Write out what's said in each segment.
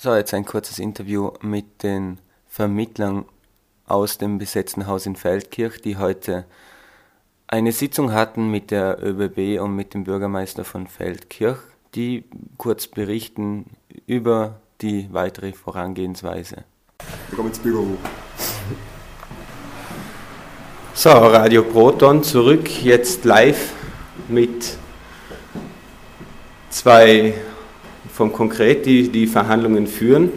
So, jetzt ein kurzes Interview mit den Vermittlern aus dem besetzten Haus in Feldkirch, die heute eine Sitzung hatten mit der ÖBB und mit dem Bürgermeister von Feldkirch, die kurz berichten über die weitere Vorangehensweise. Wir kommen ins Büro. So, Radio Proton zurück, jetzt live mit zwei vom Konkret, die die Verhandlungen führen,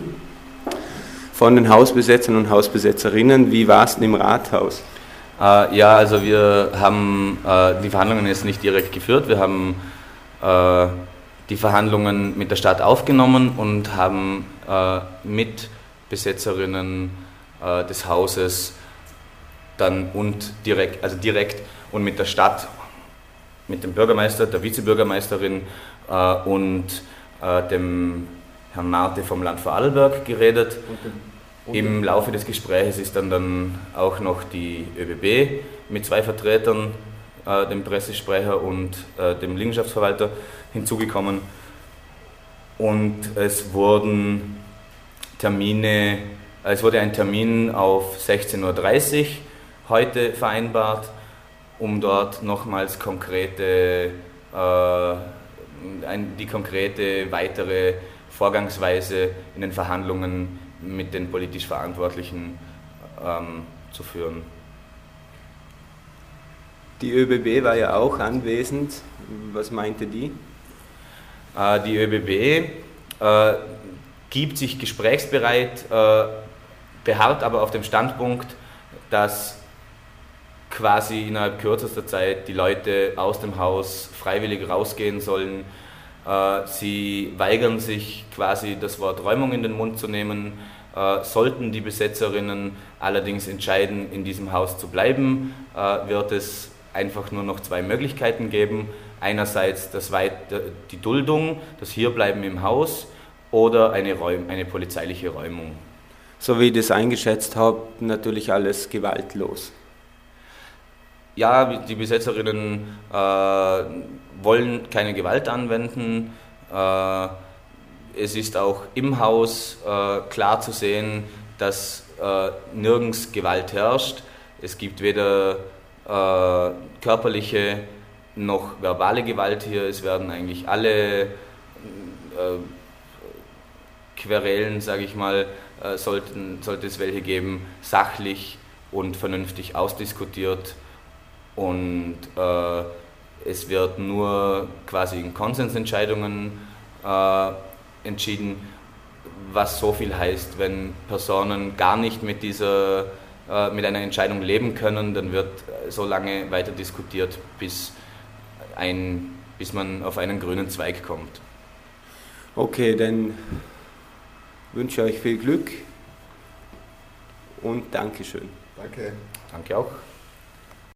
von den Hausbesetzern und Hausbesetzerinnen. Wie war es denn im Rathaus? Äh, ja, also wir haben äh, die Verhandlungen jetzt nicht direkt geführt. Wir haben äh, die Verhandlungen mit der Stadt aufgenommen und haben äh, mit Besetzerinnen äh, des Hauses dann und direkt, also direkt und mit der Stadt, mit dem Bürgermeister, der Vizebürgermeisterin äh, dem Herrn Marte vom Land Vorarlberg geredet. Im Laufe des Gesprächs ist dann, dann auch noch die ÖBB mit zwei Vertretern, äh, dem Pressesprecher und äh, dem Liegenschaftsverwalter, hinzugekommen. Und es wurden Termine, es wurde ein Termin auf 16.30 Uhr heute vereinbart, um dort nochmals konkrete, äh, die konkrete weitere Vorgangsweise in den Verhandlungen mit den politisch Verantwortlichen ähm, zu führen. Die ÖBB war ja auch anwesend. Was meinte die? Äh, die ÖBB äh, gibt sich gesprächsbereit, äh, beharrt aber auf dem Standpunkt, dass quasi innerhalb kürzester Zeit die Leute aus dem Haus freiwillig rausgehen sollen. Äh, sie weigern sich quasi das Wort Räumung in den Mund zu nehmen. Äh, sollten die Besetzerinnen allerdings entscheiden, in diesem Haus zu bleiben, äh, wird es einfach nur noch zwei Möglichkeiten geben. Einerseits das Weit die Duldung, das Hierbleiben im Haus oder eine, Räum eine polizeiliche Räumung. So wie ich das eingeschätzt habe, natürlich alles gewaltlos. Ja, die Besetzerinnen äh, wollen keine Gewalt anwenden. Äh, es ist auch im Haus äh, klar zu sehen, dass äh, nirgends Gewalt herrscht. Es gibt weder äh, körperliche noch verbale Gewalt hier. Es werden eigentlich alle äh, Querelen, sage ich mal, sollten, sollte es welche geben, sachlich und vernünftig ausdiskutiert und äh, es wird nur quasi in Konsensentscheidungen äh, entschieden, was so viel heißt, wenn Personen gar nicht mit dieser äh, mit einer Entscheidung leben können, dann wird so lange weiter diskutiert, bis, ein, bis man auf einen grünen Zweig kommt. Okay, dann wünsche ich euch viel Glück und Dankeschön. Danke. Danke auch.